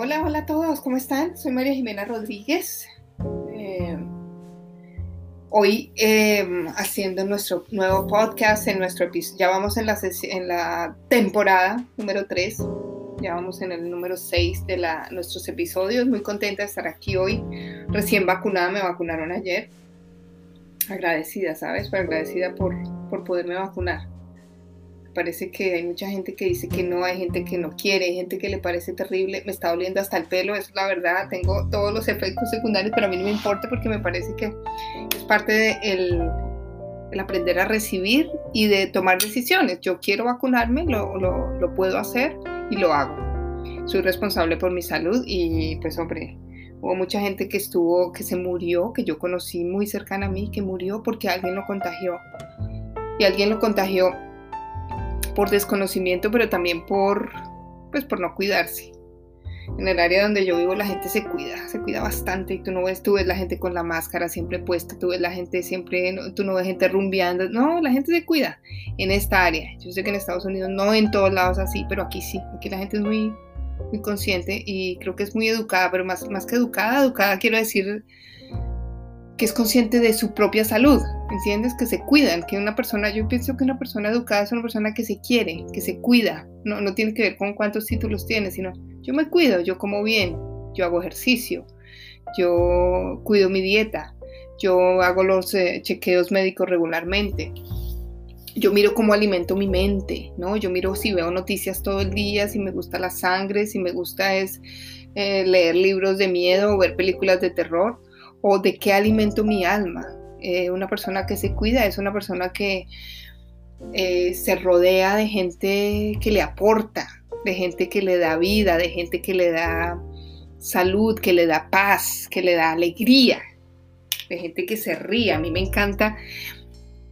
Hola, hola a todos, ¿cómo están? Soy María Jimena Rodríguez. Eh, hoy eh, haciendo nuestro nuevo podcast, en nuestro ya vamos en la, temporada número 3, ya vamos en el número 6 de nuestros episodios. Muy contenta de estar aquí hoy, recién vacunada, me vacunaron ayer. Agradecida, ¿sabes? Pero agradecida por, por poderme vacunar parece que hay mucha gente que dice que no, hay gente que no quiere, hay gente que le parece terrible, me está doliendo hasta el pelo, eso es la verdad, tengo todos los efectos secundarios, pero a mí no me importa porque me parece que es parte del de el aprender a recibir y de tomar decisiones. Yo quiero vacunarme, lo, lo, lo puedo hacer y lo hago. Soy responsable por mi salud y pues hombre, hubo mucha gente que estuvo, que se murió, que yo conocí muy cercana a mí, que murió porque alguien lo contagió. Y alguien lo contagió por desconocimiento, pero también por, pues, por no cuidarse. En el área donde yo vivo la gente se cuida, se cuida bastante y tú no ves, tú ves la gente con la máscara siempre puesta, tú ves la gente siempre, tú no ves gente rumbeando, no, la gente se cuida en esta área. Yo sé que en Estados Unidos no en todos lados así, pero aquí sí, aquí la gente es muy, muy consciente y creo que es muy educada, pero más, más que educada, educada quiero decir que es consciente de su propia salud, ¿entiendes? Que se cuidan, que una persona, yo pienso que una persona educada es una persona que se quiere, que se cuida, no, no tiene que ver con cuántos títulos tiene, sino yo me cuido, yo como bien, yo hago ejercicio, yo cuido mi dieta, yo hago los eh, chequeos médicos regularmente, yo miro cómo alimento mi mente, ¿no? Yo miro si veo noticias todo el día, si me gusta la sangre, si me gusta es eh, leer libros de miedo o ver películas de terror o de qué alimento mi alma. Eh, una persona que se cuida es una persona que eh, se rodea de gente que le aporta, de gente que le da vida, de gente que le da salud, que le da paz, que le da alegría, de gente que se ríe. A mí me encanta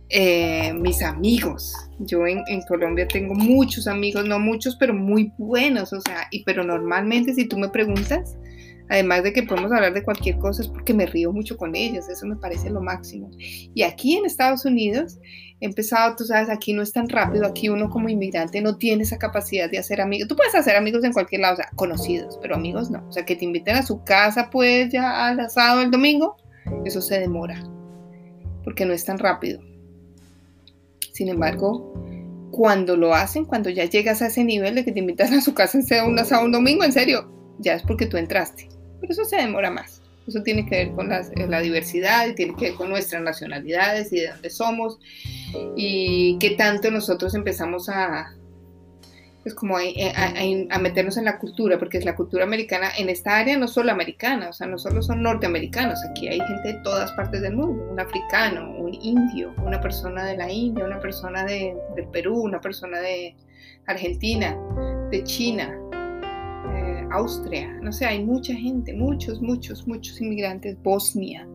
eh, mis amigos. Yo en, en, Colombia tengo muchos amigos, no muchos, pero muy buenos, o sea, y pero normalmente si tú me preguntas, Además de que podemos hablar de cualquier cosa, es porque me río mucho con ellos, eso me parece lo máximo. Y aquí en Estados Unidos he empezado, tú sabes, aquí no es tan rápido, aquí uno como inmigrante no tiene esa capacidad de hacer amigos. Tú puedes hacer amigos en cualquier lado, o sea, conocidos, pero amigos no. O sea, que te inviten a su casa, pues ya al asado el domingo, eso se demora, porque no es tan rápido. Sin embargo, cuando lo hacen, cuando ya llegas a ese nivel de que te invitan a su casa en un asado un domingo, en serio, ya es porque tú entraste pero eso se demora más. Eso tiene que ver con eh, la diversidad tiene que ver con nuestras nacionalidades y de dónde somos y qué tanto nosotros empezamos a, pues como a, meternos en la cultura, porque es la cultura americana en esta área no solo americana, o sea, no solo son norteamericanos, aquí hay gente de todas partes del mundo, un africano, un indio, una persona de la India, una persona de, del Perú, una persona de Argentina, de China, Austria, no sé, hay mucha gente, muchos, muchos, muchos inmigrantes, Bosnia.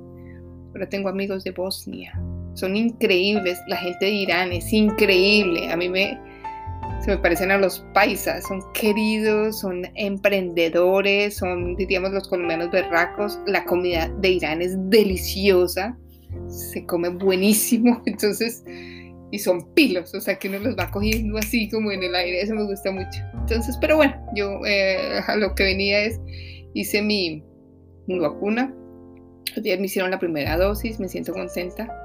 Ahora tengo amigos de Bosnia. Son increíbles, la gente de Irán es increíble. A mí me, se me parecen a los paisas, son queridos, son emprendedores, son, diríamos, los colombianos berracos. La comida de Irán es deliciosa, se come buenísimo, entonces y son pilos, o sea que uno los va cogiendo así como en el aire, eso me gusta mucho. Entonces, pero bueno, yo eh, a lo que venía es, hice mi, mi vacuna, ayer me hicieron la primera dosis, me siento contenta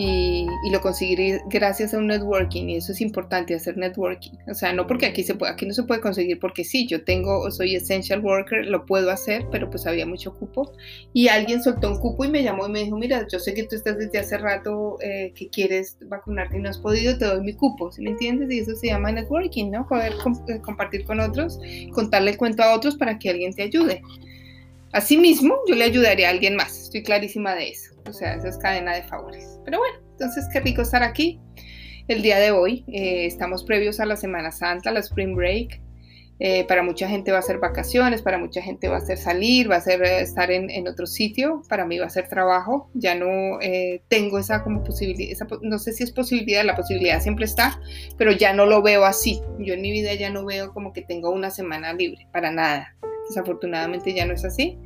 y, lo conseguí gracias a un networking y eso es importante hacer networking o sea no porque aquí se puede aquí no se puede conseguir porque sí yo tengo soy essential worker lo puedo hacer pero pues había mucho cupo y alguien soltó un cupo y me llamó y me dijo mira yo sé que tú estás desde hace rato eh, que quieres vacunarte y no has podido te doy mi cupo ¿sí me entiendes? y eso se llama networking ¿no? poder eh, compartir con otros contarle el cuento a otros para que alguien te ayude Asimismo, yo le ayudaría a alguien más, estoy clarísima de eso. O sea, esa es cadena de favores. Pero bueno, entonces qué rico estar aquí el día de hoy. Eh, estamos previos a la Semana Santa, la Spring Break. Eh, para mucha gente va a ser vacaciones, para mucha gente va a ser salir, va a ser eh, estar en, otro sitio, para mí va a ser trabajo. Ya no tengo esa como posibilidad, no sé si es posibilidad, la posibilidad siempre está, pero ya no lo veo así. Yo en mi vida ya no veo como que tengo una semana libre, para nada. Desafortunadamente ya no es así.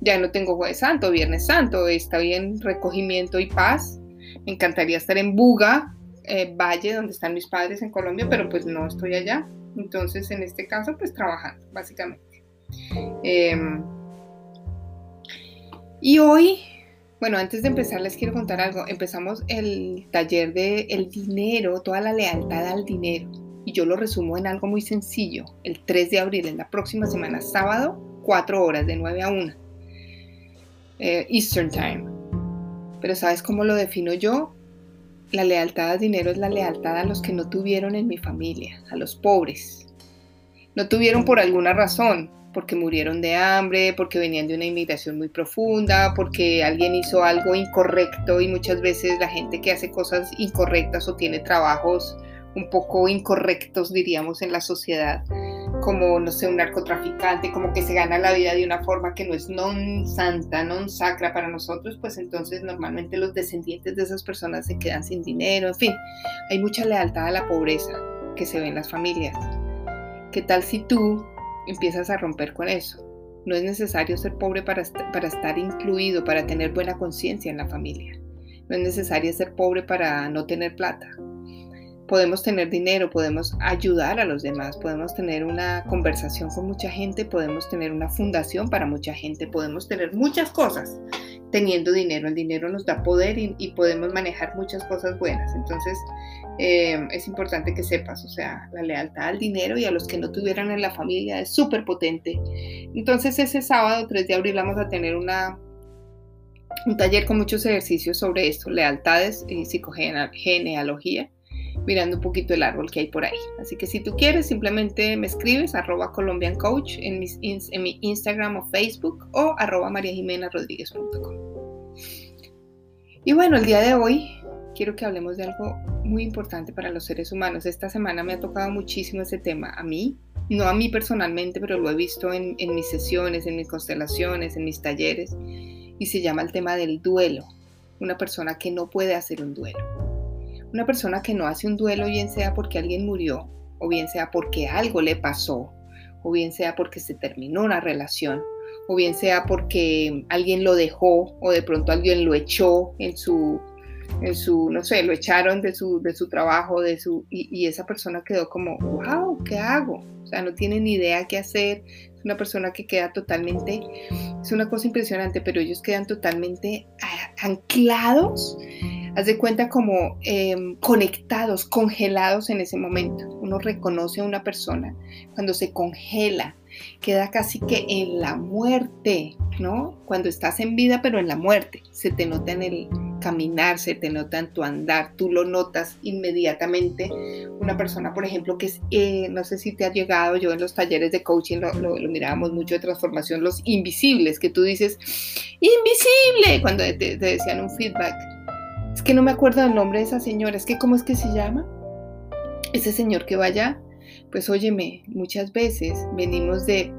Ya no tengo jueves santo, viernes santo, está bien recogimiento y paz. Me encantaría estar en Buga, eh, Valle, donde están mis padres en Colombia, pero pues no estoy allá. Entonces, en este caso, pues trabajando, básicamente. Em, y hoy, bueno, antes de empezar les quiero contar algo. Empezamos el taller de el dinero, toda la lealtad al dinero. Y yo lo resumo en algo muy sencillo. El 3 de abril, en la próxima semana, sábado, 4 horas, de 9 a 1. Eh, Eastern Time. Pero ¿sabes cómo lo defino yo? La lealtad al dinero es la lealtad a los que no tuvieron en mi familia, a los pobres. No tuvieron por alguna razón, porque murieron de hambre, porque venían de una inmigración muy profunda, porque alguien hizo algo incorrecto y muchas veces la gente que hace cosas incorrectas o tiene trabajos un poco incorrectos, diríamos, en la sociedad, como, no sé, un narcotraficante, como que se gana la vida de una forma que no es non santa, non sacra para nosotros, pues entonces normalmente los descendientes de esas personas se quedan sin dinero, en fin, hay mucha lealtad a la pobreza que se ve en las familias. ¿Qué tal si tú empiezas a romper con eso. No es necesario ser pobre para, para estar incluido, para tener buena conciencia en la familia. No es necesario ser pobre para no tener plata podemos tener dinero, podemos ayudar a los demás, podemos tener una conversación con mucha gente, podemos tener una fundación para mucha gente, podemos tener muchas cosas teniendo dinero. El dinero nos da poder y, podemos manejar muchas cosas buenas. Entonces eh, es importante que sepas, o sea, la lealtad al dinero y a los que no tuvieran en la familia es súper potente. Entonces ese sábado 3 de abril vamos a tener una, un taller con muchos ejercicios sobre esto, lealtades y psicogenealogía mirando un poquito el árbol que hay por ahí. Así que si tú quieres, simplemente me escribes arroba Colombian Coach en, mi Instagram o Facebook o arroba. Y bueno, el día de hoy quiero que hablemos de algo muy importante para los seres humanos. Esta semana me ha tocado muchísimo ese tema. A mí, no a mí personalmente, pero lo he visto en mis sesiones, en mis constelaciones, en mis talleres, y se llama el tema del duelo. Una persona que no puede hacer un duelo. Una persona que no hace un duelo, bien sea porque alguien murió, o bien sea porque algo le pasó, o bien sea porque se terminó una relación, o bien sea porque alguien lo dejó, o de pronto alguien lo echó en su, en su no sé, lo echaron de su, de su trabajo, de su, y, y esa persona quedó como, wow, ¿qué hago? O sea, no tiene ni idea qué hacer, es una persona que queda totalmente, es una cosa impresionante, pero ellos quedan totalmente anclados haz de cuenta como em, conectados, congelados en ese momento. Uno reconoce a una persona cuando se congela, queda casi que en la muerte, ¿no? Cuando estás en vida, pero en la muerte. Se te nota en el caminar, se te nota en tu andar, tú lo notas inmediatamente. Una persona, por ejemplo, que es, eh, no sé si te ha llegado, yo en los talleres de coaching lo, lo, mirábamos mucho de transformación, los invisibles, que tú dices, invisible, cuando te decían un feedback que no me acuerdo del nombre de esa señora. Es que, ¿cómo es que se llama? Ese señor que vaya. Pues óyeme, muchas veces venimos de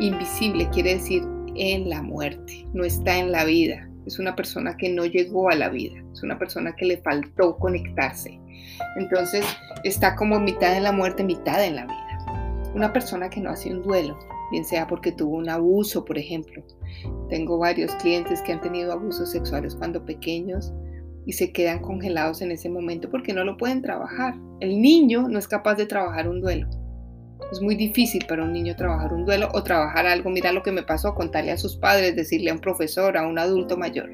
invisible, quiere decir en la muerte, no está en la vida. Es una persona que no llegó a la vida, es una persona que le faltó conectarse. Entonces está como mitad en la muerte, mitad en la vida. Una persona que no hace un duelo, bien sea porque tuvo un abuso, por ejemplo. Tengo varios clientes que han tenido abusos sexuales cuando pequeños y se quedan congelados en ese momento porque no lo pueden trabajar. El niño no es capaz de trabajar un duelo. Es muy difícil para un niño trabajar un duelo o trabajar algo. Mira lo que me pasó, contarle a sus padres, decirle a un profesor, a un adulto mayor.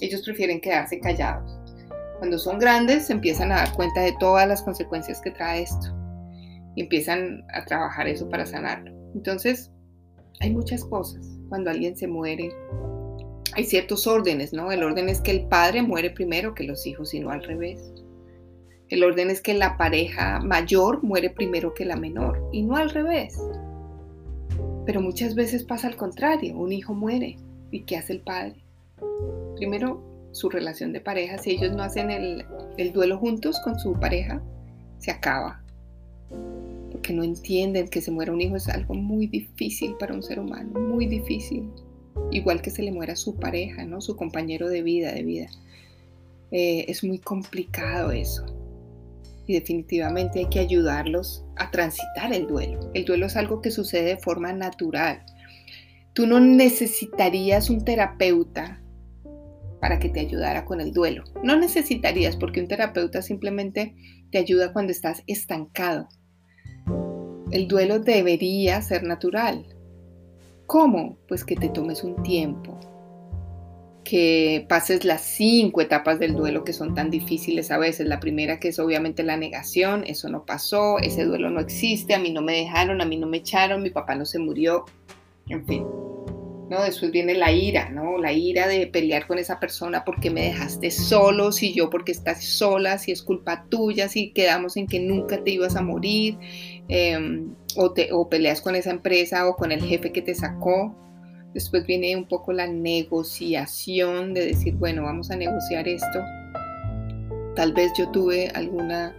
Ellos prefieren quedarse callados. Cuando son grandes se empiezan a dar cuenta de todas las consecuencias que trae esto y empiezan a trabajar eso para sanarlo. Entonces, hay muchas cosas. Cuando alguien se muere, hay ciertos órdenes, ¿no? El orden es que el padre muere primero que los hijos y no al revés. El orden es que la pareja mayor muere primero que la menor y no al revés. Pero muchas veces pasa al contrario, un hijo muere y ¿qué hace el padre? Primero su relación de pareja, si ellos no hacen el, el duelo juntos con su pareja, se acaba. Porque no entienden que se muera un hijo es algo muy difícil para un ser humano, muy difícil igual que se le muera su pareja, ¿no? Su compañero de vida, de vida. Eh, es muy complicado eso. Y definitivamente hay que ayudarlos a transitar el duelo. El duelo es algo que sucede de forma natural. Tú no necesitarías un terapeuta para que te ayudara con el duelo. No necesitarías porque un terapeuta simplemente te ayuda cuando estás estancado. El duelo debería ser natural ¿Cómo? Pues que te tomes un tiempo, que pases las cinco etapas del duelo que son tan difíciles a veces. La primera que es obviamente la negación, eso no pasó, ese duelo no existe, a mí no me dejaron, a mí no me echaron, mi papá no se murió, en fin. ¿no? Después viene la ira, ¿no? La ira de pelear con esa persona porque me dejaste solo, si yo porque estás sola, si es culpa tuya, si quedamos en que nunca te ibas a morir, em, o, te, o peleas con esa empresa o con el jefe que te sacó. Después viene un poco la negociación de decir, bueno, vamos a negociar esto. Tal vez yo tuve alguna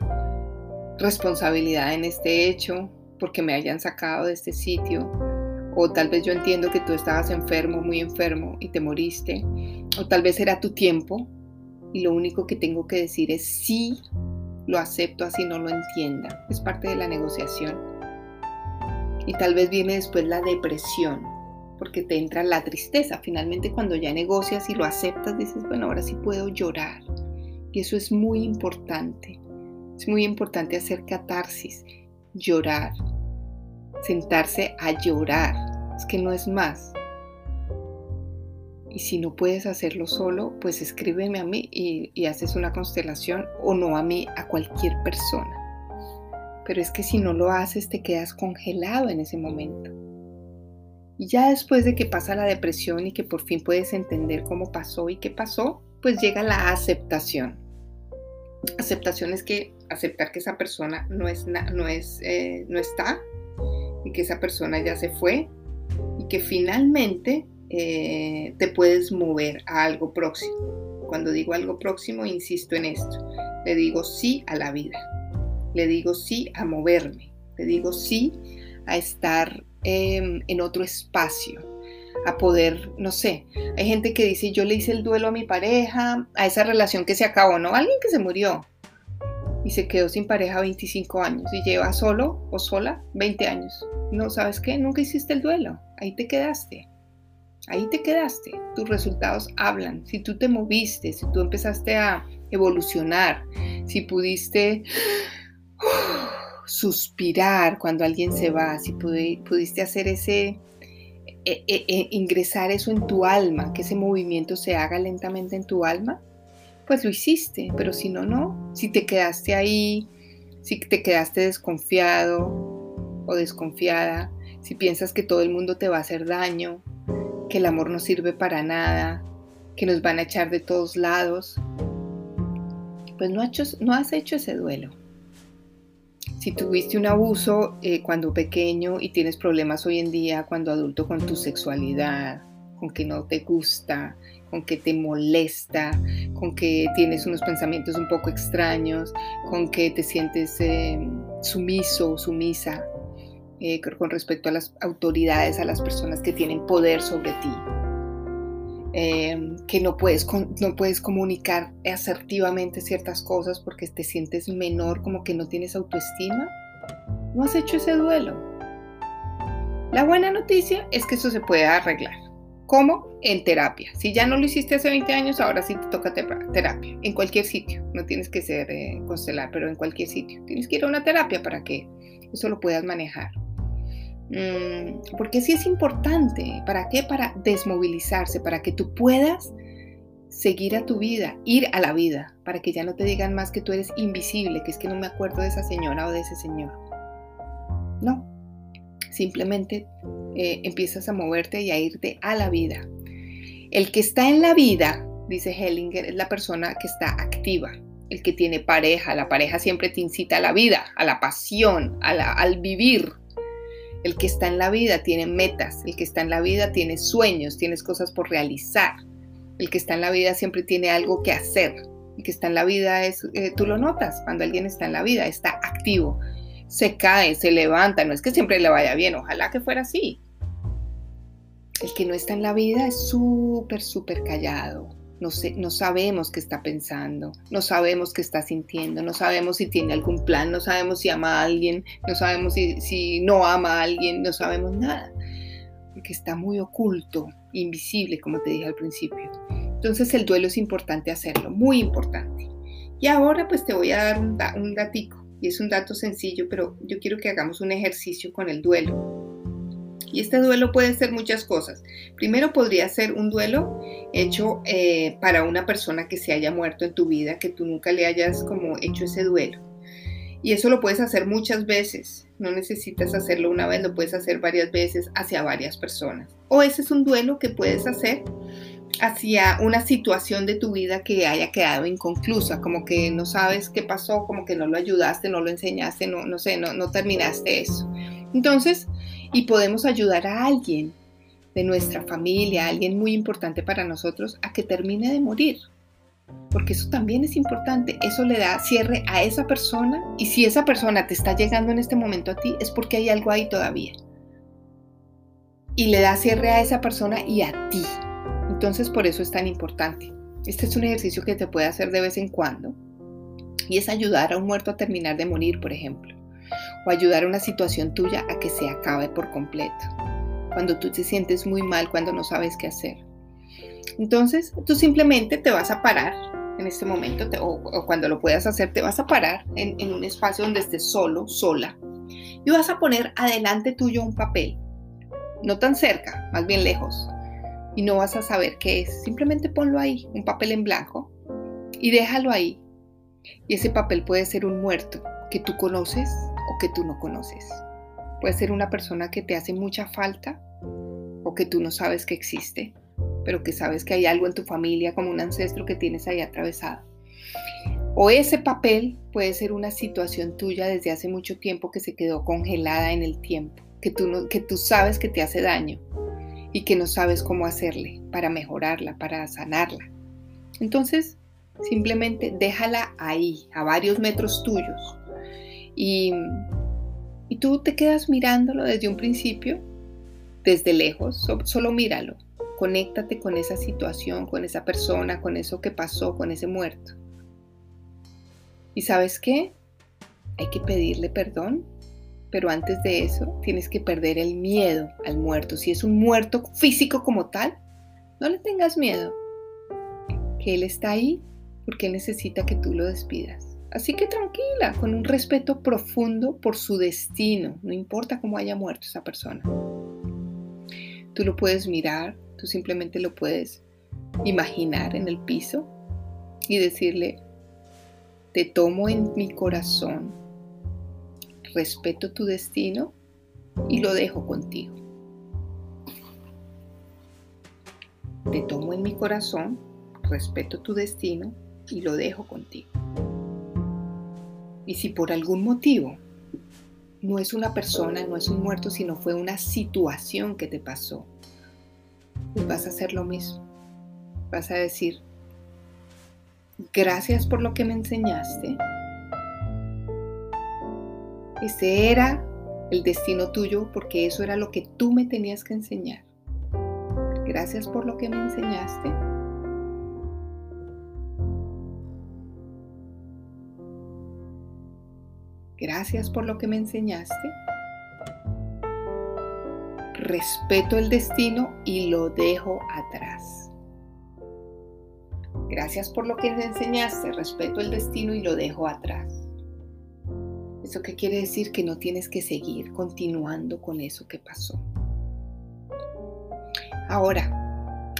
responsabilidad en este hecho porque me hayan sacado de este sitio o tal vez yo entiendo que tú estabas enfermo, muy enfermo y te moriste, o tal vez era tu tiempo y lo único que tengo que decir es sí, lo acepto así no lo entienda. Es parte de la negociación. Y tal vez viene después la depresión, porque te entra la tristeza. Finalmente cuando ya negocias y lo aceptas, dices, bueno, ahora sí puedo llorar. Y eso es muy importante. Es muy importante hacer catarsis, llorar, sentarse a llorar. Es que no es más. Y si no puedes hacerlo solo, pues escríbeme a mí y, haces una constelación o no a mí, a cualquier persona. Pero es que si no lo haces, te quedas congelado en ese momento. Y ya después de que pasa la depresión y que por fin puedes entender cómo pasó y qué pasó, pues llega la aceptación. Aceptación es que aceptar que esa persona no, es, no, es, eh, no está y que esa persona ya se fue y que finalmente eh, te puedes mover a algo próximo. Cuando digo algo próximo, insisto en esto. Le digo sí a la vida. Le digo sí a moverme. Le digo sí a estar em, en otro espacio. A poder, no sé, hay gente que dice, yo le hice el duelo a mi pareja, a esa relación que se acabó, ¿no? Alguien que se murió y se quedó sin pareja 25 años y lleva solo o sola 20 años. No, ¿sabes qué? Nunca hiciste el duelo. Ahí te quedaste. Ahí te quedaste. Tus resultados hablan. Si tú te moviste, si tú empezaste a evolucionar, si pudiste suspirar cuando alguien se va, si pudiste hacer ese, e, e, e, ingresar eso en tu alma, que ese movimiento se haga lentamente en tu alma, pues lo hiciste, pero si no, no. Si te quedaste ahí, si te quedaste desconfiado, o desconfiada, si piensas que todo el mundo te va a hacer daño, que el amor no sirve para nada, que nos van a echar de todos lados, pues no, has hecho ese duelo. Si tuviste un abuso eh, cuando pequeño y tienes problemas hoy en día cuando adulto con tu sexualidad, con que no te gusta, con que te molesta, con que tienes unos pensamientos un poco extraños, con que te sientes eh, sumiso o sumisa, eh, con respecto a las autoridades, a las personas que tienen poder sobre ti. Em, que no puedes, no puedes comunicar asertivamente ciertas cosas porque te sientes menor, como que no tienes autoestima. No has hecho ese duelo. La buena noticia es que eso se puede arreglar. ¿Cómo? En terapia. Si ya no lo hiciste hace 20 años, ahora sí te toca terapia. En cualquier sitio. No tienes que ser eh, constelar, pero en cualquier sitio. Tienes que ir a una terapia para que eso lo puedas manejar. Mm, porque sí es importante. ¿Para qué? Para desmovilizarse, para que tú puedas seguir a tu vida, ir a la vida, para que ya no te digan más que tú eres invisible, que es que no me acuerdo de esa señora o de ese señor. No, simplemente eh, empiezas a moverte y a irte a la vida. El que está en la vida, dice Hellinger, es la persona que está activa, el que tiene pareja. La pareja siempre te incita a la vida, a la pasión, al vivir, el que está en la vida tiene metas, el que está en la vida tiene sueños, tienes cosas por realizar. El que está en la vida siempre tiene algo que hacer. El que está en la vida es, eh, tú lo notas, cuando alguien está en la vida, está activo, se cae, se levanta, no es que siempre le vaya bien, ojalá que fuera así. El que no está en la vida es súper, súper callado, no, sabemos qué está pensando, no sabemos qué está sintiendo, no sabemos si tiene algún plan, no sabemos si ama a alguien, no sabemos si, no ama a alguien, no sabemos nada, porque está muy oculto, invisible, como te dije al principio. Entonces el duelo es importante hacerlo, muy importante. Y ahora pues te voy a dar un, datico, y es un dato sencillo, pero yo quiero que hagamos un ejercicio con el duelo. Y este duelo puede ser muchas cosas. Primero podría ser un duelo hecho eh, para una persona que se haya muerto en tu vida, que tú nunca le hayas como hecho ese duelo. Y eso lo puedes hacer muchas veces. No necesitas hacerlo una vez, lo puedes hacer varias veces hacia varias personas. O ese es un duelo que puedes hacer hacia una situación de tu vida que haya quedado inconclusa, como que no sabes qué pasó, como que no lo ayudaste, no lo enseñaste, no, no sé, no, no terminaste eso. Entonces, y podemos ayudar a alguien de nuestra familia, alguien muy importante para nosotros, a que termine de morir. Porque eso también es importante, eso le da cierre a esa persona y si esa persona te está llegando en este momento a ti es porque hay algo ahí todavía. Y le da cierre a esa persona y a ti. Entonces por eso es tan importante. Este es un ejercicio que te puede hacer de vez en cuando y es ayudar a un muerto a terminar de morir, por ejemplo, o ayudar a una situación tuya a que se acabe por completo, cuando tú te sientes muy mal, cuando no sabes qué hacer. Entonces, tú simplemente te vas a parar en este momento, o, cuando lo puedas hacer, te vas a parar en, en un espacio donde estés solo, sola, y vas a poner adelante tuyo un papel, no tan cerca, más bien lejos, y no vas a saber qué es. Simplemente ponlo ahí, un papel en blanco, y déjalo ahí. Y ese papel puede ser un muerto que tú conoces que tú no conoces. Puede ser una persona que te hace mucha falta o que tú no sabes que existe, pero que sabes que hay algo en tu familia como un ancestro que tienes ahí atravesado. O ese papel puede ser una situación tuya desde hace mucho tiempo que se quedó congelada en el tiempo, que tú, no, que tú sabes que te hace daño y que no sabes cómo hacerle para mejorarla, para sanarla. Entonces, simplemente déjala ahí, a varios metros tuyos. Y, tú te quedas mirándolo desde un principio, desde lejos, solo míralo. Conéctate con esa situación, con esa persona, con eso que pasó, con ese muerto. ¿Y sabes qué? Hay que pedirle perdón pero antes de eso tienes que perder el miedo al muerto. Si es un muerto físico como tal, no le tengas miedo, que Él está ahí porque necesita que tú lo despidas. Así que tranquila, con un respeto profundo por su destino, no importa cómo haya muerto esa persona. Tú lo puedes mirar, tú simplemente lo puedes imaginar en el piso y decirle, te tomo en mi corazón respeto tu destino y lo dejo contigo. Te tomo en mi corazón, respeto tu destino y lo dejo contigo. Y si por algún motivo no es una persona, no es un muerto, sino fue una situación que te pasó, pues vas a hacer lo mismo. Vas a decir, gracias por lo que me enseñaste, ese era el destino tuyo porque eso era lo que tú me tenías que enseñar. Gracias por lo que me enseñaste. Gracias por lo que me enseñaste. Respeto el destino y lo dejo atrás. Gracias por lo que me enseñaste. Respeto el destino y lo dejo atrás. ¿Eso qué quiere decir? Que no tienes que seguir continuando con eso que pasó. Ahora,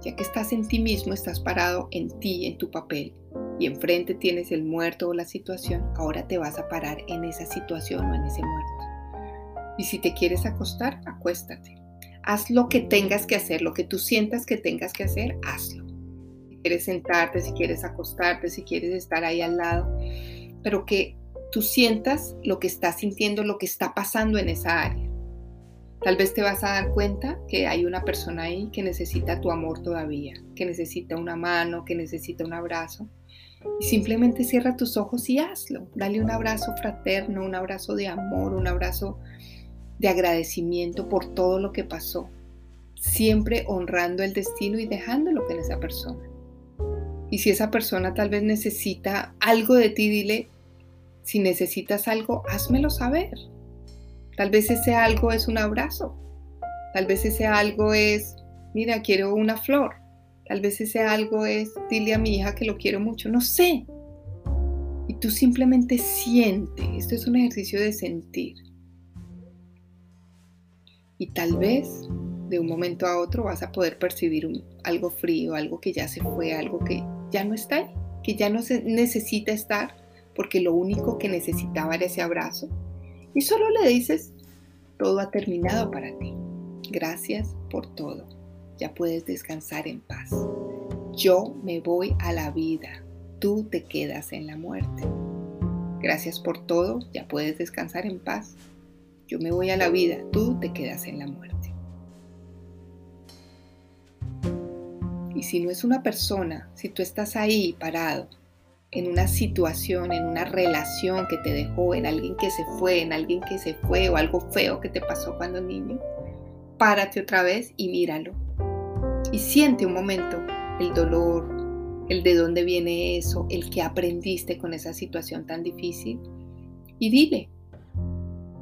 ya que estás en ti mismo, estás parado en ti, en tu papel, y enfrente tienes el muerto o la situación, ahora te vas a parar en esa situación o en ese muerto. Y si te quieres acostar, acuéstate. Haz lo que tengas que hacer, lo que tú sientas que tengas que hacer, hazlo. Si quieres sentarte, si quieres acostarte, si quieres estar ahí al lado, pero que tú sientas lo que estás sintiendo, lo que está pasando en esa área. Tal vez te vas a dar cuenta que hay una persona ahí que necesita tu amor todavía, que necesita una mano, que necesita un abrazo. Simplemente cierra tus ojos y hazlo. Dale un abrazo fraterno, un abrazo de amor, un abrazo de agradecimiento por todo lo que pasó. Siempre honrando el destino y dejándolo en esa persona. Y si esa persona tal vez necesita algo de ti, dile, si necesitas algo, házmelo saber. Tal vez ese algo es un abrazo. Tal vez ese algo es, mira, quiero una flor. Tal vez ese algo es, dile a mi hija que lo quiero mucho. No sé. Y tú simplemente siente. Esto es un ejercicio de sentir. Y tal vez de un momento a otro vas a poder percibir algo frío, algo que ya se fue, algo que ya no está ahí, que ya no se necesita estar, porque lo único que necesitaba era ese abrazo. Y solo le dices, todo ha terminado para ti. Gracias por todo. Ya puedes descansar en paz. Yo me voy a la vida. Tú te quedas en la muerte. Gracias por todo. Ya puedes descansar en paz. Yo me voy a la vida. Tú te quedas en la muerte. Y si no es una persona, si tú estás ahí parado, en una situación, en una relación que te dejó, en alguien que se fue, en alguien que se fue o algo feo que te pasó cuando niño, párate otra vez y míralo. Y siente un momento el dolor, el de dónde viene eso, el que aprendiste con esa situación tan difícil. Y dile,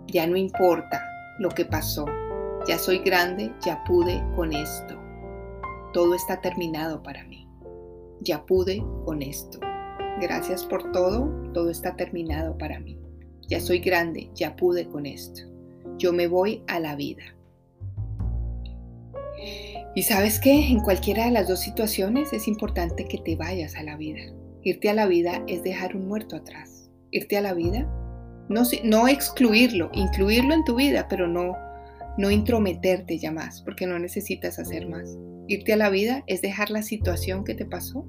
ya no importa lo que pasó, ya soy grande, ya pude con esto. Todo está terminado para mí. Ya pude con esto. Gracias por todo, todo está terminado para mí. Ya soy grande, ya pude con esto. Yo me voy a la vida. Y sabes que en cualquiera de las dos situaciones es importante que te vayas a la vida. Irte a la vida es dejar un muerto atrás. Irte a la vida, no, no excluirlo, incluirlo en tu vida, pero no, no intrometerte ya más, porque no necesitas hacer más. Irte a la vida es dejar la situación que te pasó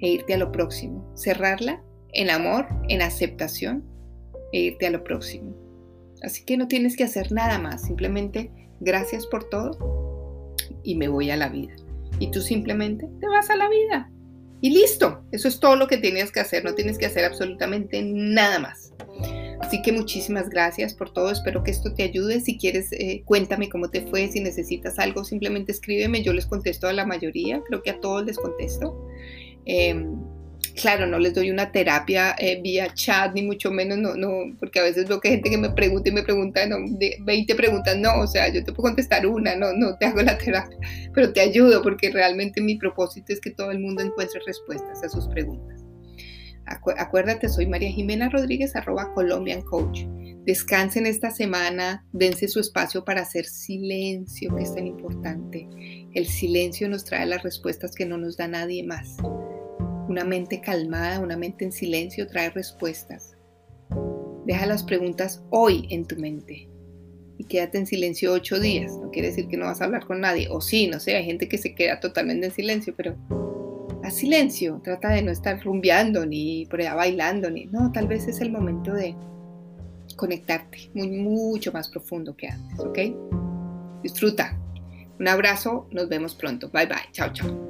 e irte a lo próximo. Cerrarla en amor, en aceptación e irte a lo próximo. Así que no tienes que hacer nada más, simplemente gracias por todo y me voy a la vida. Y tú simplemente te vas a la vida. Y listo, eso es todo lo que tienes que hacer, no tienes que hacer absolutamente nada más. Así que muchísimas gracias por todo, espero que esto te ayude. Si quieres, eh, cuéntame cómo te fue, si necesitas algo, simplemente escríbeme, yo les contesto a la mayoría, creo que a todos les contesto. Em, claro, no les doy una terapia eh, vía chat, ni mucho menos, no, no, porque a veces veo que hay gente que me pregunta y me pregunta, no, de 20 preguntas, no, o sea, yo te puedo contestar una, no, no te hago la terapia, pero te ayudo porque realmente mi propósito es que todo el mundo encuentre respuestas a sus preguntas. acuérdate, soy María Jimena Rodríguez, arroba Colombian Coach. Descansen esta semana, dense su espacio para hacer silencio, que es tan importante. El silencio nos trae las respuestas que no nos da nadie más. Una mente calmada, una mente en silencio trae respuestas. Deja las preguntas hoy en tu mente y quédate en silencio ocho días. No quiere decir que no vas a hablar con nadie. O sí, no sé, hay gente que se queda totalmente en silencio, pero a silencio. Trata de no estar rumbeando ni por allá bailando. Ni... No, tal vez es el momento de conectarte mucho más profundo que antes, ¿ok? Disfruta. Un abrazo, nos vemos pronto. Bye bye. Chao, chao.